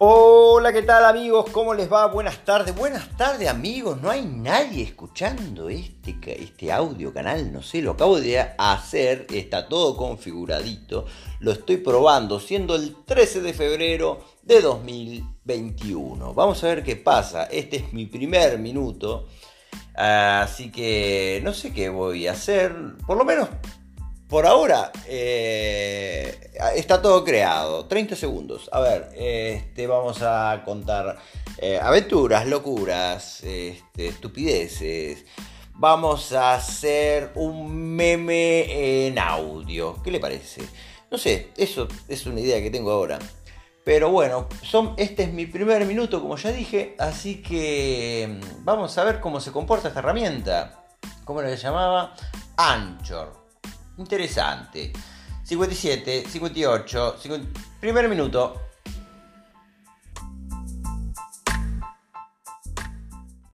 Hola, ¿qué tal amigos? ¿Cómo les va? Buenas tardes, buenas tardes amigos. No hay nadie escuchando este, este audio canal, no sé, lo acabo de hacer, está todo configuradito, lo estoy probando, siendo el 13 de febrero de 2021. Vamos a ver qué pasa, este es mi primer minuto, así que no sé qué voy a hacer, por lo menos por ahora eh, está todo creado. 30 segundos. A ver, este, vamos a contar eh, aventuras, locuras, este, estupideces. Vamos a hacer un meme en audio. ¿Qué le parece? No sé, eso es una idea que tengo ahora. Pero bueno, son, este es mi primer minuto, como ya dije, así que mm, vamos a ver cómo se comporta esta herramienta. ¿Cómo le llamaba? Anchor. Interesante. 57, 58, primer minuto.